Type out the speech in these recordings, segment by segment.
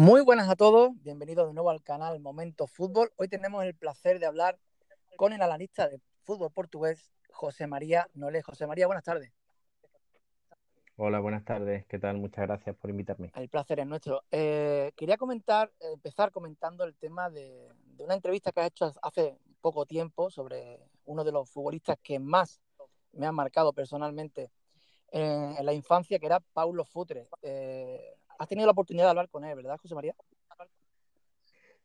Muy buenas a todos, bienvenidos de nuevo al canal Momento Fútbol. Hoy tenemos el placer de hablar con el analista de fútbol portugués, José María Nolé. José María, buenas tardes. Hola, buenas tardes. ¿Qué tal? Muchas gracias por invitarme. El placer es nuestro. Eh, quería comentar, empezar comentando el tema de, una entrevista que has hecho hace poco tiempo sobre uno de los futbolistas que más me han marcado personalmente en, en la infancia, que era Paulo Futre. Eh, has tenido la oportunidad de hablar con él, ¿verdad, José María?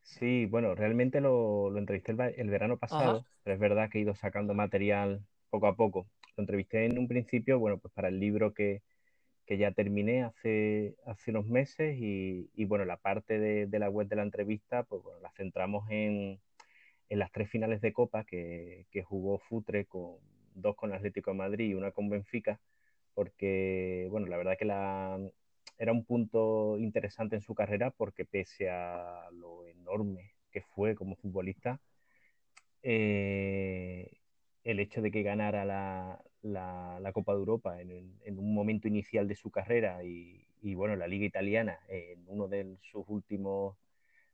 Sí, bueno, realmente lo, lo entrevisté el, verano pasado, pero es verdad que he ido sacando material poco a poco. Lo entrevisté en un principio, bueno, pues para el libro que, que ya terminé hace, hace unos meses y, y bueno, la parte de, de, la web de la entrevista, pues bueno, la centramos en, en las tres finales de Copa que, que jugó Futre, con dos con Atlético de Madrid y una con Benfica, porque, bueno, la verdad que la, era un punto interesante en su carrera porque pese a lo enorme que fue como futbolista, eh, el hecho de que ganara la, la, Copa de Europa en, un momento inicial de su carrera y, bueno, la Liga Italiana en uno de sus últimos,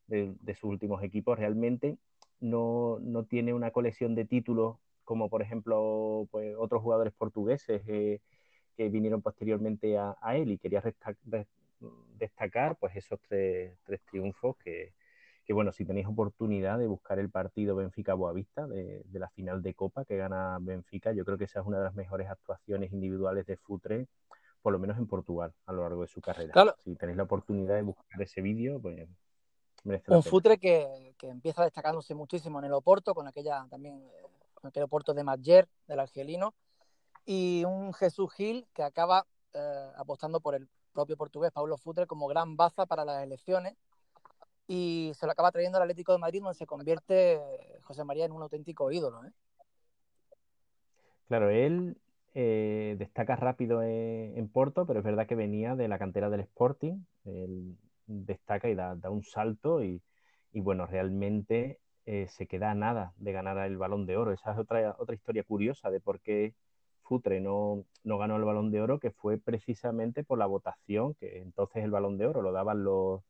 de sus últimos equipos, realmente no, no, tiene una colección de títulos como por ejemplo pues, otros jugadores portugueses. Eh, que vinieron posteriormente a, a él y quería destacar pues esos tres, tres triunfos que, que, bueno, si tenéis oportunidad de buscar el partido Benfica-Boavista de, de, la final de Copa que gana Benfica, yo creo que esa es una de las mejores actuaciones individuales de Futre, por lo menos en Portugal, a lo largo de su carrera. Claro. Si tenéis la oportunidad de buscar ese vídeo, pues... Un Futre que, que, empieza destacándose muchísimo en el Oporto, con aquella también, con aquel Oporto de Mayer, del argelino, y un Jesús Gil que acaba eh, apostando por el propio portugués Paulo Futre como gran baza para las elecciones y se lo acaba trayendo al Atlético de Madrid donde se convierte José María en un auténtico ídolo. ¿eh? Claro, él eh, destaca rápido en, en, Porto, pero es verdad que venía de la cantera del Sporting, él destaca y da, da un salto y, y bueno, realmente eh, se queda a nada de ganar el balón de oro. Esa es otra, otra historia curiosa de por qué Futre no, no, ganó el balón de oro, que fue precisamente por la votación, que entonces el balón de oro lo daban los,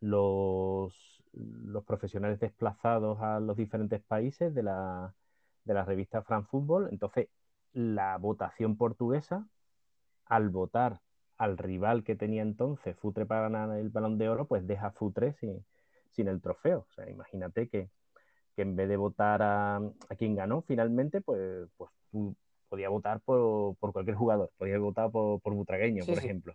los, profesionales desplazados a los diferentes países de la, de la revista France Football. Entonces, la votación portuguesa, al votar al rival que tenía entonces Futre para ganar el balón de oro, pues deja Futre sin, sin el trofeo. O sea, imagínate que, que en vez de votar a, a, quien ganó finalmente, pues, pues tú podías votar por, por cualquier jugador, podías votar por, por Butragueño, sí, por sí. ejemplo.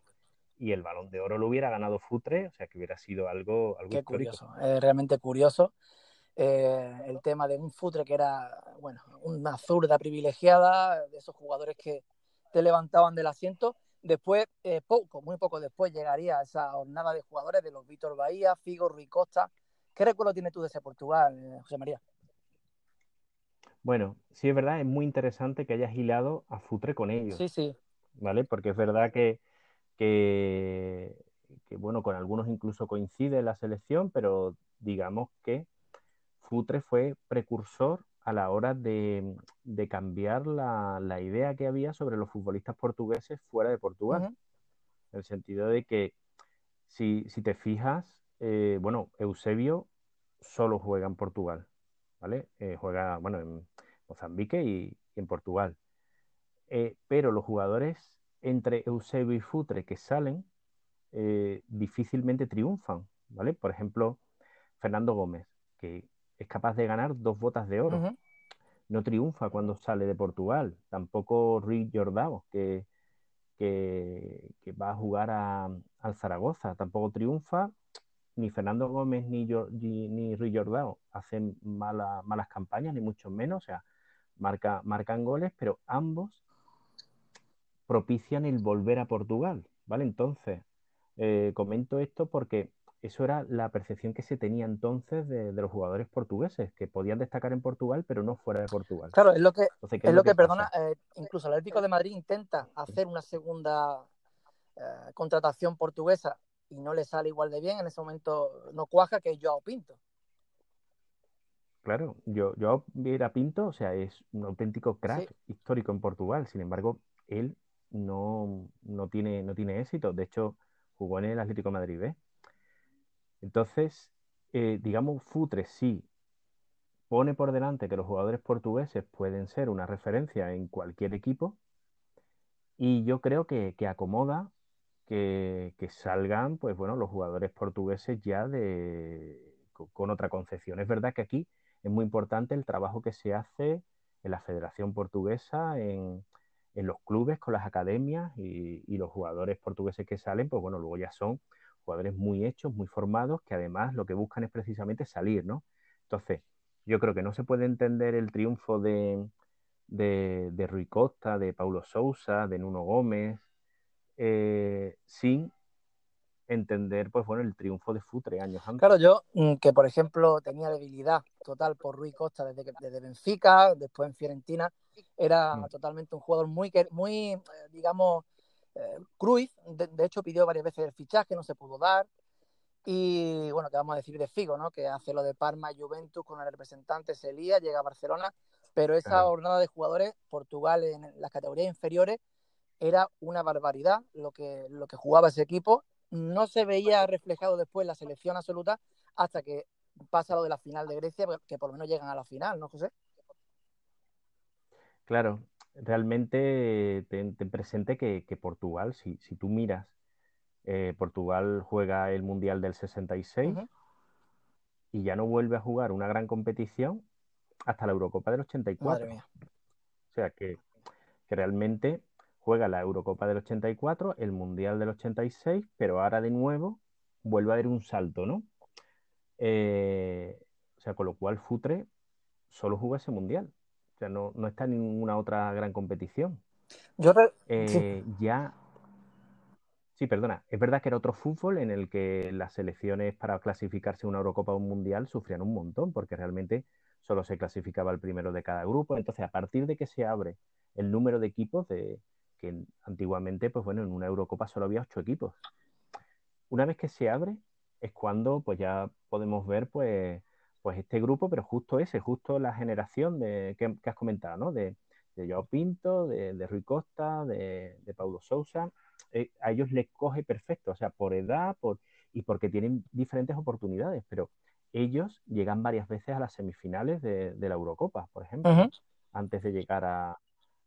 Y el balón de oro lo hubiera ganado Futre, o sea que hubiera sido algo, algo Qué histórico. curioso, es realmente curioso. Eh, el tema de un Futre que era, bueno, una zurda privilegiada, de esos jugadores que te levantaban del asiento. Después, eh, poco, muy poco después, llegaría esa jornada de jugadores de los Víctor Bahía, Figo, Rui Costa. ¿Qué recuerdo tienes tú de ese Portugal, eh, José María? Bueno, sí es verdad, es muy interesante que hayas hilado a Futre con ellos. Sí, sí. ¿Vale? Porque es verdad que, que, que, bueno, con algunos incluso coincide la selección, pero digamos que Futre fue precursor a la hora de, de cambiar la, la, idea que había sobre los futbolistas portugueses fuera de Portugal. Uh -huh. En el sentido de que, si, si te fijas, eh, bueno, Eusebio solo juega en Portugal. ¿vale? Eh, juega, bueno, en Mozambique y, y en Portugal. Eh, pero los jugadores entre Eusebio y Futre que salen eh, difícilmente triunfan, ¿vale? Por ejemplo, Fernando Gómez, que es capaz de ganar dos botas de oro. Uh -huh. No triunfa cuando sale de Portugal. Tampoco Rui Jordao, que, que, que, va a jugar a, al Zaragoza. Tampoco triunfa ni Fernando Gómez ni, ni, ni Rui Jordao hacen mala, malas campañas, ni mucho menos, o sea, marca, marcan goles, pero ambos propician el volver a Portugal, ¿vale? Entonces, eh, comento esto porque eso era la percepción que se tenía entonces de, de, los jugadores portugueses, que podían destacar en Portugal, pero no fuera de Portugal. Claro, es lo que, Entonces, es, es, lo que, que perdona, eh, incluso el Atlético de Madrid intenta hacer una segunda eh, contratación portuguesa y no le sale igual de bien, en ese momento no cuaja que Joao Pinto. Claro, yo, yo Vieira Pinto, o sea, es un auténtico crack sí. histórico en Portugal. Sin embargo, él no, no, tiene, no tiene éxito. De hecho, jugó en el Atlético de Madrid B. Entonces, eh, digamos, Futre sí pone por delante que los jugadores portugueses pueden ser una referencia en cualquier equipo y yo creo que, acomoda que, salgan, pues bueno, los jugadores portugueses ya de, con, otra concepción. Es verdad que aquí es muy importante el trabajo que se hace en la Federación Portuguesa, en, los clubes, con las academias y, y, los jugadores portugueses que salen, pues bueno, luego ya son jugadores muy hechos, muy formados, que además lo que buscan es precisamente salir, ¿no? Entonces, yo creo que no se puede entender el triunfo de, de, Rui Costa, de Paulo Sousa, de Nuno Gómez, eh, sin entender, pues bueno, el triunfo de Futre años antes. Claro, yo mm, que por ejemplo tenía debilidad total por Rui Costa desde, que, desde Benfica, después en Fiorentina, era mm. totalmente un jugador muy, muy eh, digamos, eh, Cruz, de, hecho pidió varias veces el fichaje, no se pudo dar. Y bueno, que vamos a decir de Figo, ¿no? Que hace lo de Parma Juventus con el representante, se lía, llega a Barcelona pero esa jornada de jugadores, Portugal en las categorías inferiores, era una barbaridad lo que, lo que jugaba ese equipo. No se veía reflejado después la selección absoluta hasta que pasa lo de la final de Grecia, que por lo menos llegan a la final, ¿no, José? Claro, realmente ten, presente que, Portugal, si, si, tú miras, eh, Portugal juega el Mundial del 66 y ya no vuelve a jugar una gran competición hasta la Eurocopa del 84. O sea que, realmente juega la Eurocopa del 84, el Mundial del 86, pero ahora de nuevo vuelve a haber un salto, ¿no? Eh, o sea, con lo cual Futre solo juega ese Mundial. O sea, no, está en ninguna otra gran competición. Yo eh, Ya Sí, perdona. Es verdad que era otro fútbol en el que las selecciones para clasificarse a una Eurocopa o un Mundial sufrían un montón, porque realmente solo se clasificaba el primero de cada grupo. Entonces, a partir de que se abre el número de equipos, de, que antiguamente, pues bueno, en una Eurocopa solo había ocho equipos. Una vez que se abre, es cuando pues ya podemos ver pues, pues este grupo, pero justo ese, justo la generación de, que, has comentado, ¿no? De, de Joao Pinto, de, de Rui Costa, de, de Paulo Sousa. Eh, a ellos les coge perfecto, o sea, por edad por, y porque tienen diferentes oportunidades, pero ellos llegan varias veces a las semifinales de, la Eurocopa, por ejemplo, antes de llegar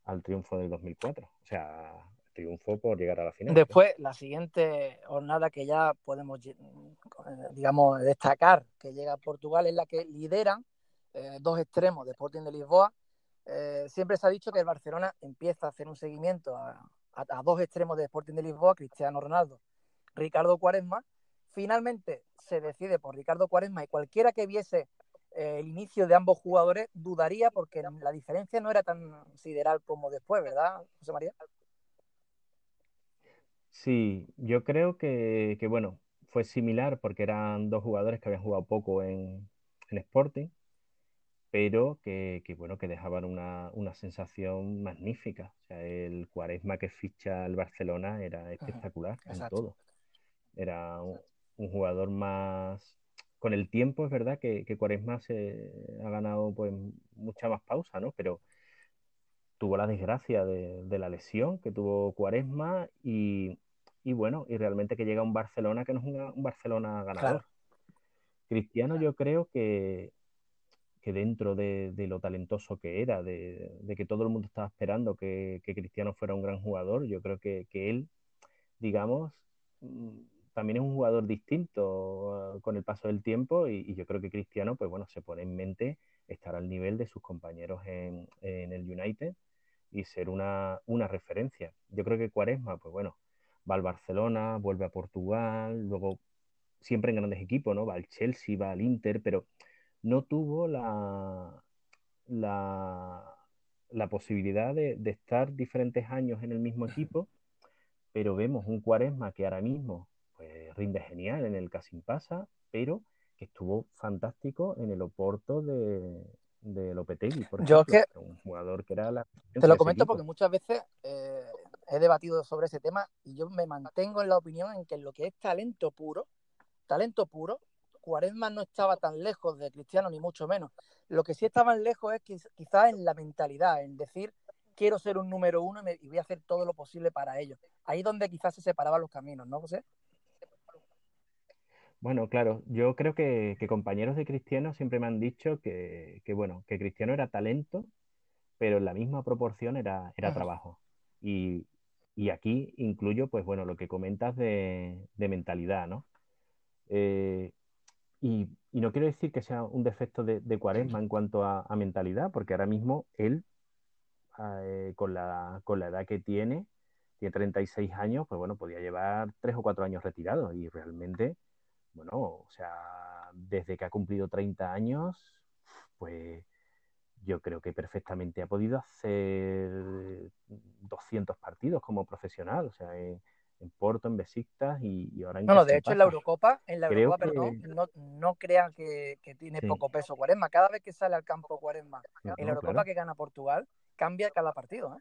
al triunfo del 2004. O sea, triunfo por llegar a la final. Después, la siguiente jornada que ya podemos, digamos, destacar que llega a Portugal es la que lideran eh, dos extremos de Sporting de Lisboa. Eh, siempre se ha dicho que el Barcelona empieza a hacer un seguimiento a, a dos extremos de Sporting de Lisboa, Cristiano Ronaldo, Ricardo Cuaresma, finalmente se decide por Ricardo Cuaresma y cualquiera que viese eh, el inicio de ambos jugadores dudaría porque la diferencia no era tan sideral como después, ¿verdad, José María? Sí, yo creo que, bueno, fue similar porque eran dos jugadores que habían jugado poco en, Sporting, pero que, bueno, que dejaban una, sensación magnífica. O sea, el Cuaresma que ficha el Barcelona era espectacular en todo. Era un jugador más... Con el tiempo es verdad que, que Cuaresma se ha ganado pues mucha más pausa, ¿no? Pero tuvo la desgracia de, la lesión que tuvo Cuaresma y, bueno, y realmente que llega un Barcelona que no es un, Barcelona ganador. Cristiano yo creo que, que dentro de, lo talentoso que era, de, que todo el mundo estaba esperando que, Cristiano fuera un gran jugador, yo creo que, que él, digamos, también es un jugador distinto ah, con el paso del tiempo y, yo creo que Cristiano, pues bueno, se pone en mente estar al nivel de sus compañeros en, el United y ser una, referencia. Yo creo que Cuaresma, pues bueno, va al Barcelona, vuelve a Portugal, luego siempre en grandes equipos, ¿no? Va al Chelsea, va al Inter, pero no tuvo la, la, posibilidad de, de estar diferentes años en el mismo equipo, pero vemos un Cuaresma que ahora mismo rinde genial en el Casimpasa, pero que estuvo fantástico en el Oporto de, de Lopetegui, por Yo que un jugador que era la... Te lo comento porque muchas veces eh, he debatido sobre ese tema y yo me mantengo en la opinión en que lo que es talento puro, talento puro, Cuaresma no estaba tan lejos de Cristiano, ni mucho menos. Lo que sí estaban lejos es quizás en la mentalidad, en decir, quiero ser un número uno y, y voy a hacer todo lo posible para ello. Ahí donde quizás se separaban los caminos, ¿no, José? Bueno, claro, yo creo que, que compañeros de Cristiano siempre me han dicho que, que, bueno, que Cristiano era talento, pero en la misma proporción era, era trabajo. Y, y aquí incluyo, pues bueno, lo que comentas de, de mentalidad, ¿no? Eh, y, y no quiero decir que sea un defecto de, de Cuaresma en cuanto a, a mentalidad, porque ahora mismo él, eh, con la, con la edad que tiene, tiene 36 años, pues bueno, podía llevar tres o cuatro años retirado y realmente, bueno, o sea, desde que ha cumplido 30 años, pues yo creo que perfectamente ha podido hacer 200 partidos como profesional, o sea, en, en Porto, en Besiktas y, y ahora en No, no, de hecho en la. Eurocopa, en la Creo Eurocopa, perdón, que no, no crean que, que tiene sí, poco peso Cuaresma. Cada vez que sale al campo Cuaresma no, en la Eurocopa claro, que gana Portugal, cambia cada partido, ¿eh?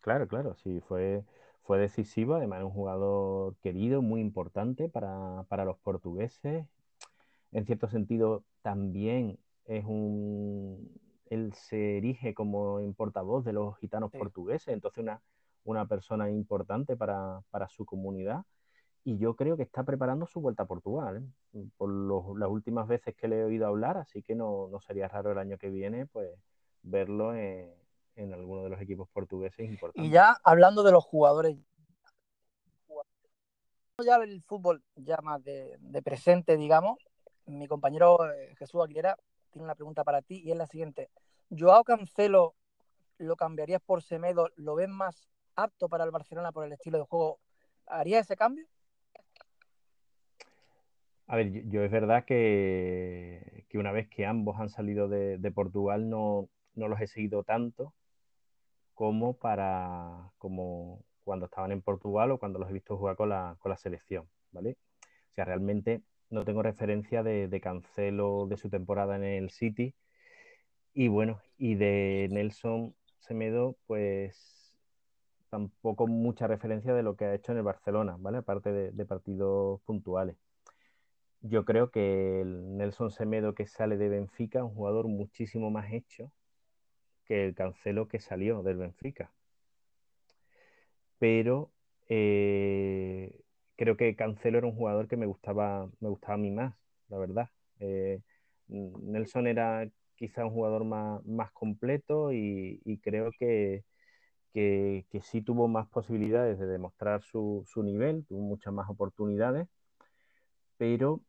claro, claro, sí, fue, fue decisivo, además un jugador querido, muy importante para, para los portugueses. En cierto sentido, también es un, él se erige como portavoz de los gitanos Sí. portugueses, entonces una, una persona importante para, para su comunidad. Y yo creo que está preparando su vuelta a Portugal, ¿eh? por los, las últimas veces que le he oído hablar, así que no, no sería raro el año que viene pues verlo en, en alguno de los equipos portugueses Y importantes. ya hablando de los jugadores, ya el fútbol ya más de, de presente, digamos, mi compañero eh, Jesús Aguilera tiene una pregunta para ti y es la siguiente. ¿Joao Cancelo lo cambiarías por Semedo? ¿Lo ves más apto para el Barcelona por el estilo de juego? ¿Harías ese cambio? A ver, yo, yo es verdad que, que, una vez que ambos han salido de, de Portugal no, no, los he seguido tanto como para como cuando estaban en Portugal o cuando los he visto jugar con la, con la selección, ¿vale? O sea, realmente no tengo referencia de, Cancelo de su temporada en el City y bueno, y de Nelson Semedo, pues tampoco mucha referencia de lo que ha hecho en el Barcelona, ¿vale? Aparte de, de partidos puntuales. Yo creo que el Nelson Semedo que sale de Benfica un jugador muchísimo más hecho que el Cancelo que salió del Benfica. Pero eh, creo que Cancelo era un jugador que me gustaba, me gustaba a mí más, la verdad. Eh, Nelson era quizá un jugador más, más completo y, creo que, que, sí tuvo más posibilidades de demostrar su, su nivel, tuvo muchas más oportunidades, pero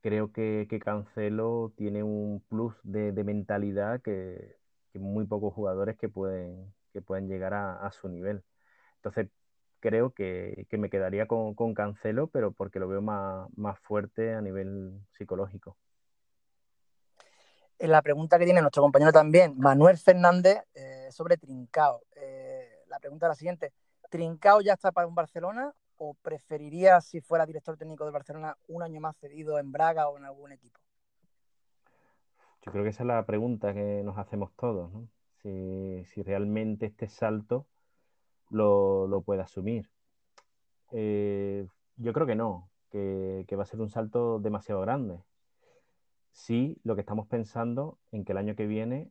creo que, que Cancelo tiene un plus de mentalidad que, muy pocos jugadores que pueden, que pueden llegar a, su nivel. Entonces, creo que, que me quedaría con, Cancelo, pero porque lo veo más, más fuerte a nivel psicológico. La pregunta que tiene nuestro compañero también, Manuel Fernández, eh, sobre Trincao. Eh, la pregunta es la siguiente: ¿Trincao ya está para un Barcelona o preferiría, si fuera director técnico del Barcelona, un año más cedido en Braga o en algún equipo? Creo que esa es la pregunta que nos hacemos todos, ¿no? Si, realmente este salto lo, puede asumir. Eh, yo creo que no, que, va a ser un salto demasiado grande. Sí, lo que estamos pensando en que el año que viene,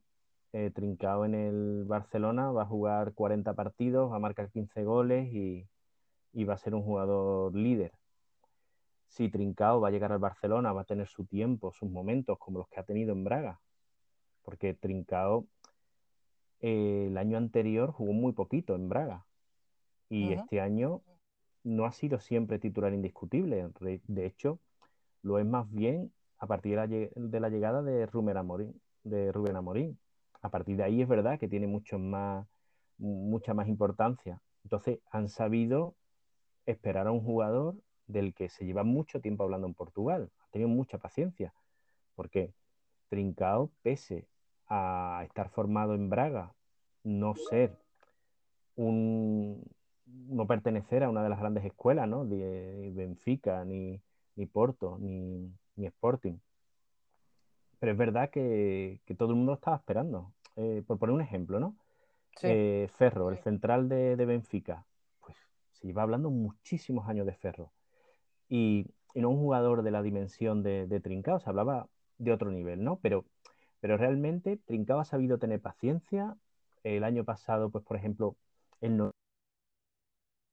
eh, Trincao en el Barcelona va a jugar 40 partidos, va a marcar 15 goles y, y va a ser un jugador líder. Si Trincao va a llegar al Barcelona, va a tener su tiempo, sus momentos, como los que ha tenido en Braga. Porque Trincao eh, el año anterior jugó muy poquito en Braga. Y uh -huh. este año no ha sido siempre titular indiscutible. De hecho, lo es más bien a partir de la, de la llegada de Rubén, Amorín, de Rubén Amorín. A partir de ahí es verdad que tiene mucho más, mucha más importancia. Entonces han sabido esperar a un jugador del que se lleva mucho tiempo hablando en Portugal. Ha tenido mucha paciencia. Porque Trincao, pese a estar formado en Braga, no ser un, no pertenecer a una de las grandes escuelas, ¿no? De Benfica, ni, ni Porto, ni, ni, Sporting. Pero es verdad que, que, todo el mundo estaba esperando. Eh, por poner un ejemplo, ¿no? Sí. Eh, Ferro, el central de, de, Benfica, pues se lleva hablando muchísimos años de Ferro. Y, y no un jugador de la dimensión de, de Trincao, se hablaba de otro nivel, ¿no? Pero, pero realmente Trincao ha sabido tener paciencia. El año pasado, pues por ejemplo, él no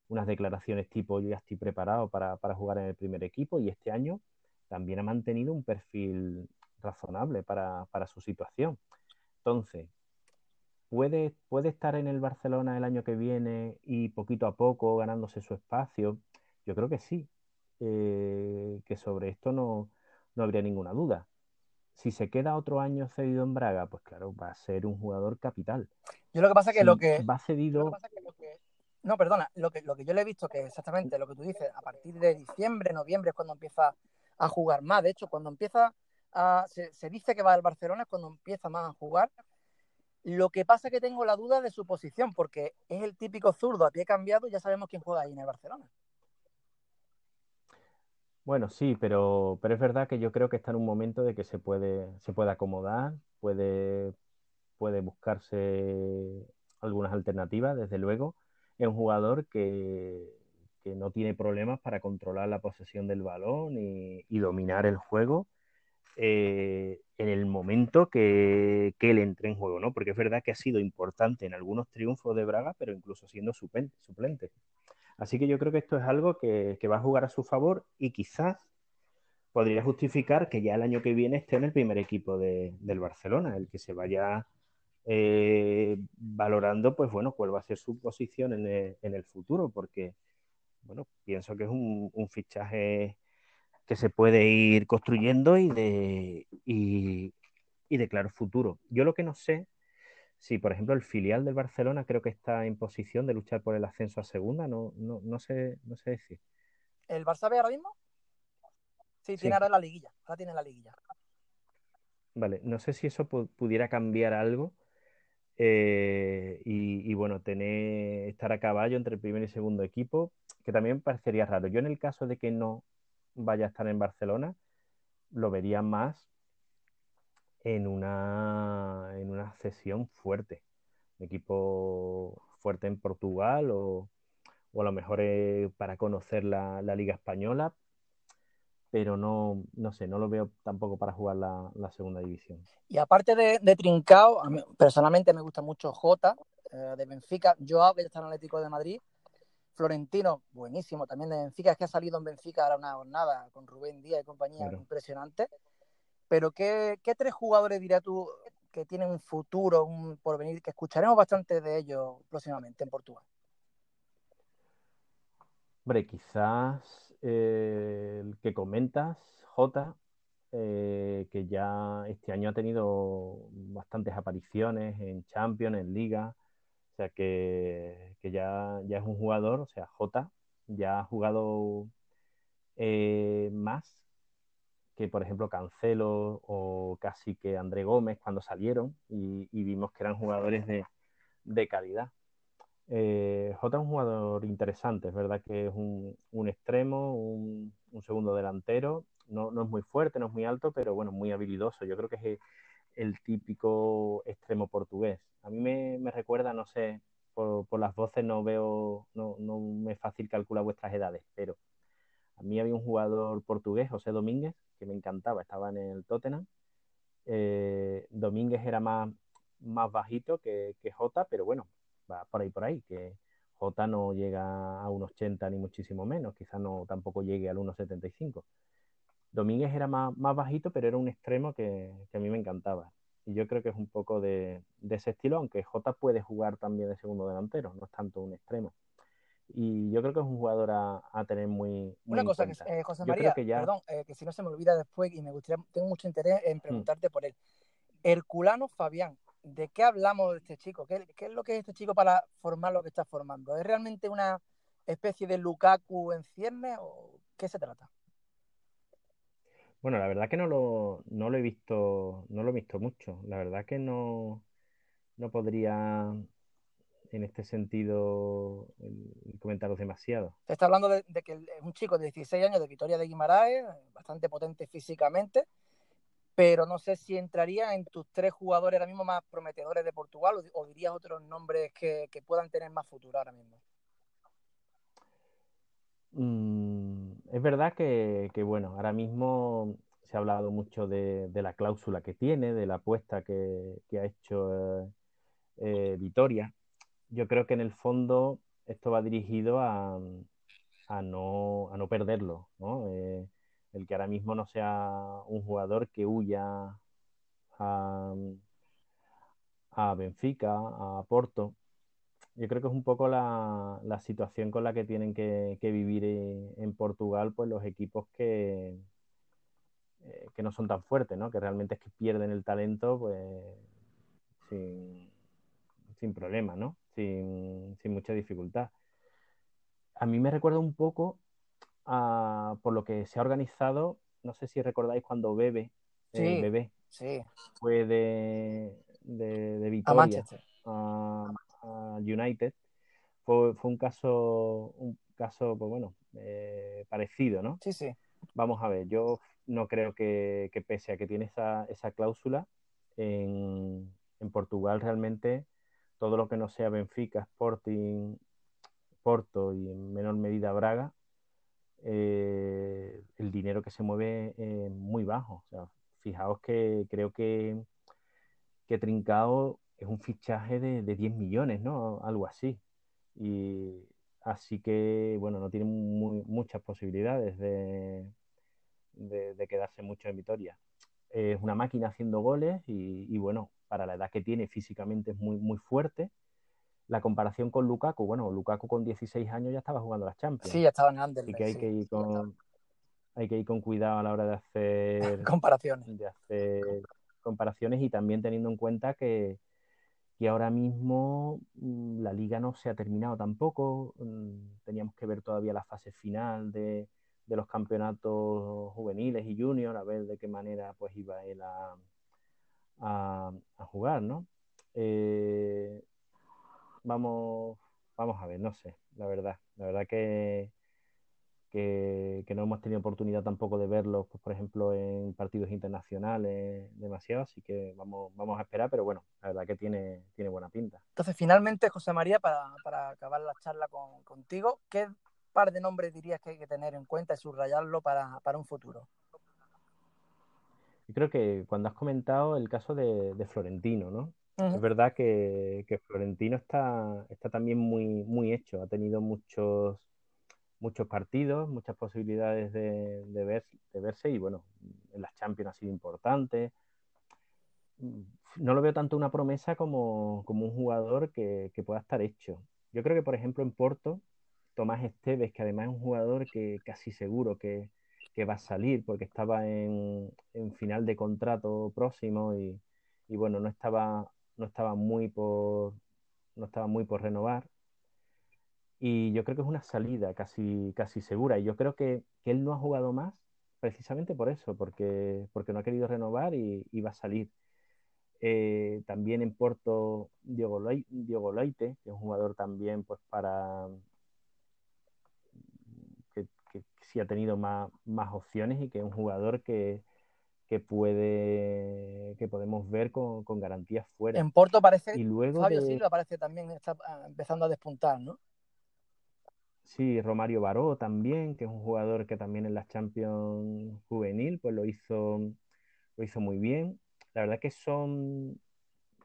unas declaraciones tipo yo ya estoy preparado para, jugar en el primer equipo y este año también ha mantenido un perfil razonable para, su situación. Entonces, ¿puede, ¿puede estar en el Barcelona el año que viene y poquito a poco ganándose su espacio? Yo creo que sí, eh, que sobre esto no, no habría ninguna duda. Si se queda otro año cedido en Braga, pues claro, va a ser un jugador capital. Yo lo que pasa es que lo que... Va cedido... No, perdona, lo que, lo que yo le he visto que exactamente lo que tú dices, a partir de diciembre, noviembre es cuando empieza a jugar más. De hecho, cuando empieza a. Se, se dice que va al Barcelona es cuando empieza más a jugar. Lo que pasa es que tengo la duda de su posición, porque es el típico zurdo a pie cambiado y ya sabemos quién juega ahí en el Barcelona. Bueno, sí, pero, pero es verdad que yo creo que está en un momento de que se puede, se puede acomodar, puede, puede buscarse algunas alternativas, desde luego. Es un jugador que, no tiene problemas para controlar la posesión del balón y, dominar el juego eh, en el momento que, que, él entre en juego, ¿no? Porque es verdad que ha sido importante en algunos triunfos de Braga, pero incluso siendo suplente. Así que yo creo que esto es algo que, va a jugar a su favor y quizás podría justificar que ya el año que viene esté en el primer equipo del Barcelona, el que se vaya eh, valorando, pues bueno, cuál va a ser su posición en el, futuro, porque, bueno, pienso que es un, fichaje que se puede ir construyendo y de, y de claro futuro. Yo lo que no sé Sí, por ejemplo, el filial del Barcelona creo que está en posición de luchar por el ascenso a segunda, no, no, no sé, no sé decir. ¿El Barça ahora mismo? Sí, tiene ahora la liguilla, ahora tiene la liguilla. Vale, no sé si eso pudiera cambiar algo eh, y, bueno, tener, estar a caballo entre el primer y segundo equipo, que también parecería raro. Yo en el caso de que no vaya a estar en Barcelona, lo vería más en una, en una cesión fuerte. Un equipo fuerte en Portugal o, a lo mejor para conocer la, Liga Española, pero no, no sé, no lo veo tampoco para jugar la, segunda división. Y aparte de, de Trincao, personalmente me gusta mucho Jota eh, de Benfica, Joao, que está en Atlético de Madrid, Florentino, buenísimo también de Benfica, es que ha salido en Benfica ahora una jornada con Rubén Díaz y compañía impresionante. Pero ¿qué, tres jugadores dirías tú que tienen un futuro, un porvenir, que escucharemos bastante de ellos próximamente en Portugal? Hombre, quizás eh, el que comentas, Jota, eh, que ya este año ha tenido bastantes apariciones en Champions, en Liga, o sea que, ya, ya, es un jugador, o sea, Jota ya ha jugado eh, más que, por ejemplo, Cancelo o casi que André Gómez cuando salieron y, vimos que eran jugadores de, calidad. Eh, Jota es un jugador interesante, es verdad que es un, extremo, un, segundo delantero, no, es muy fuerte, no es muy alto, pero bueno, muy habilidoso. Yo creo que es el, típico extremo portugués. A mí me, recuerda, no sé, por, por, las voces no veo, no, no me es fácil calcular vuestras edades, pero a mí había un jugador portugués, José Domínguez, que me encantaba, estaba en el Tottenham. Eh, Domínguez era más, más bajito que, que Jota, pero bueno, va por ahí por ahí, que Jota no llega a unos 80 ni muchísimo menos, quizás no tampoco llegue al 1,75. Domínguez era más, más, bajito, pero era un extremo que, a mí me encantaba. Y yo creo que es un poco de, de, ese estilo, aunque Jota puede jugar también de segundo delantero, no es tanto un extremo y yo creo que es un jugador a, tener muy, Una cosa, que, eh, José María, perdón, eh, que si no se me olvida después y me gustaría, tengo mucho interés en mm. preguntarte por él. Herculano Fabián, ¿de qué hablamos de este chico? ¿Qué, es lo que es este chico para formar lo que está formando? ¿Es realmente una especie de Lukaku en cierne o qué se trata? Bueno, la verdad que no lo, no lo he visto, no lo he visto mucho. La verdad que no, no podría en este sentido comentaros demasiado. Se está hablando de, que es un chico de 16 años de Vitoria de Guimaraes, bastante potente físicamente, pero no sé si entraría en tus tres jugadores ahora mismo más prometedores de Portugal o, dirías otros nombres que, puedan tener más futuro ahora mismo. Mm, es verdad que, bueno, ahora mismo se ha hablado mucho de, la cláusula que tiene, de la apuesta que, ha hecho eh, eh, Vitoria yo creo que en el fondo esto va dirigido a, a, no, a no perderlo, ¿no? Eh, el que ahora mismo no sea un jugador que huya a, a Benfica, a Porto. Yo creo que es un poco la, la situación con la que tienen que, que vivir en Portugal, pues los equipos que, eh, que no son tan fuertes, ¿no? Que realmente es que pierden el talento, pues sin, sin problema, ¿no? Sin, sin, mucha dificultad. A mí me recuerda un poco a, por lo que se ha organizado, no sé si recordáis cuando Bebe, sí, Bebé, sí. fue de, de, de Vitoria a, a, United. Fue, fue, un caso, un caso, pues bueno, eh, parecido, ¿no? Sí, sí. Vamos a ver, yo no creo que, que pese a que tiene esa, esa cláusula, en, en, Portugal realmente todo lo que no sea Benfica, Sporting, Porto y en menor medida Braga, eh, el dinero que se mueve es muy bajo. O sea, fijaos que creo que, que Trincao es un fichaje de, de 10 millones, ¿no? Algo así. Y así que, bueno, no tiene muchas posibilidades de, de, quedarse mucho en Vitoria. Es una máquina haciendo goles y, bueno, para la edad que tiene físicamente es muy, muy fuerte. La comparación con Lukaku, bueno, Lukaku con 16 años ya estaba jugando las Champions. Sí, ya estaba en Anderlecht. Así que hay sí, que ir con, hay que ir con cuidado a la hora de hacer comparaciones. De hacer comparaciones y también teniendo en cuenta que, que ahora mismo mm, la liga no se ha terminado tampoco. Mm, teníamos que ver todavía la fase final de, de los campeonatos juveniles y junior, a ver de qué manera pues iba él a, a, jugar, ¿no? Eh, vamos, vamos a ver, no sé, la verdad. La verdad que, que, que, no hemos tenido oportunidad tampoco de verlos, pues, por ejemplo, en partidos internacionales demasiado, así que vamos, vamos a esperar, pero bueno, la verdad que tiene, tiene buena pinta. Entonces, finalmente, José María, para, para acabar la charla con, contigo, ¿qué par de nombres dirías que hay que tener en cuenta y subrayarlo para, para un futuro? Yo creo que cuando has comentado el caso de, de Florentino, ¿no? Uh -huh. Es verdad que, que, Florentino está, está también muy, muy hecho, ha tenido muchos, muchos partidos, muchas posibilidades de, de, ver, de verse y bueno, en las Champions ha sido importante. No lo veo tanto una promesa como, como un jugador que, que, pueda estar hecho. Yo creo que, por ejemplo, en Porto, Tomás Esteves, que además es un jugador que casi seguro que, que va a salir porque estaba en, final de contrato próximo y, bueno, no estaba, no estaba muy por no estaba muy por renovar. Y yo creo que es una salida casi, casi segura. Y yo creo que, que él no ha jugado más precisamente por eso, porque, porque no ha querido renovar y, va a salir. Eh, también en Porto, Diogo Leite, que es un jugador también pues para, que sí ha tenido más, más opciones y que es un jugador que, que puede que podemos ver con, con, garantías fuera. En Porto parece y luego Fabio de... Silva parece también está ah, empezando a despuntar, ¿no? Sí, Romario Baró también, que es un jugador que también en las Champions juvenil pues lo hizo lo hizo muy bien. La verdad que son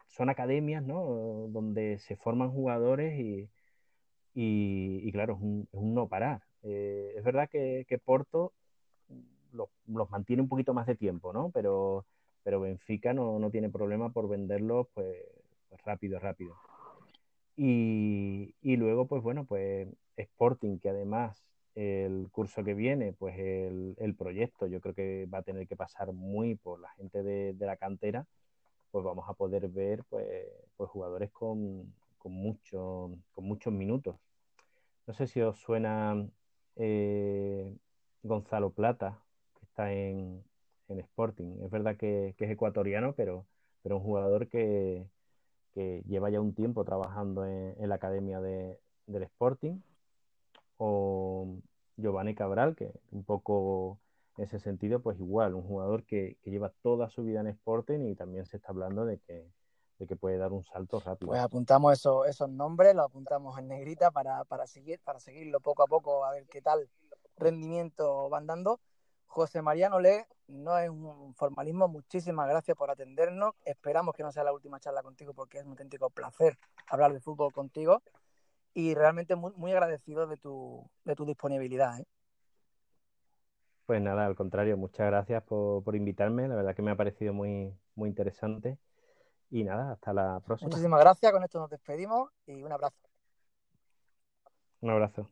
son academias, ¿no? Donde se forman jugadores y, y, y claro, es un, es un no parar. Eh, es verdad que, Porto los, los, mantiene un poquito más de tiempo, ¿no? Pero, pero Benfica no, no tiene problema por venderlos pues, pues, rápido, rápido. Y, y, luego, pues bueno, pues Sporting, que además el curso que viene, pues el, el, proyecto yo creo que va a tener que pasar muy por la gente de, de la cantera, pues vamos a poder ver pues, pues jugadores con, con, mucho, con muchos minutos. No sé si os suena eh, Gonzalo Plata, que está en, en Sporting. Es verdad que, es ecuatoriano, pero, pero un jugador que, que lleva ya un tiempo trabajando en, la academia de, del Sporting. O Giovanni Cabral, que un poco en ese sentido, pues igual, un jugador que lleva toda su vida en Sporting y también se está hablando de que, de que puede dar un salto rápido. Pues apuntamos eso, esos nombres, los apuntamos en negrita para, para, seguir, para seguirlo poco a poco, a ver qué tal rendimiento van dando. José Mariano Le, no es un formalismo, muchísimas gracias por atendernos. Esperamos que no sea la última charla contigo porque es un auténtico placer hablar de fútbol contigo. y realmente muy, muy agradecido de tu, de tu disponibilidad. ¿eh? Pues nada, al contrario, muchas gracias por, por, invitarme, la verdad que me ha parecido muy, muy interesante. Y nada, hasta la próxima. Muchísimas gracias, con esto nos despedimos y un abrazo. Un abrazo.